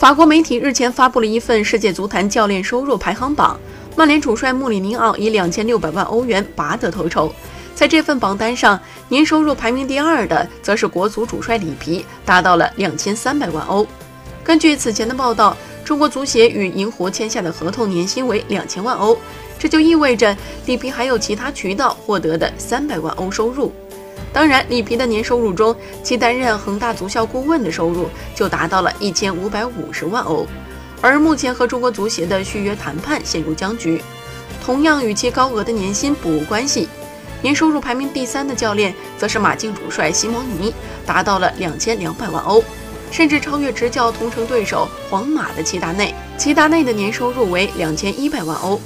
法国媒体日前发布了一份世界足坛教练收入排行榜，曼联主帅穆里尼奥以两千六百万欧元拔得头筹。在这份榜单上，年收入排名第二的则是国足主帅里皮，达到了两千三百万欧。根据此前的报道，中国足协与银狐签下的合同年薪为两千万欧，这就意味着里皮还有其他渠道获得的三百万欧收入。当然，里皮的年收入中，其担任恒大足校顾问的收入就达到了一千五百五十万欧。而目前和中国足协的续约谈判陷入僵局，同样与其高额的年薪不无关系。年收入排名第三的教练则是马竞主帅西蒙尼，达到了两千两百万欧，甚至超越执教同城对手皇马的齐达内。齐达内的年收入为两千一百万欧。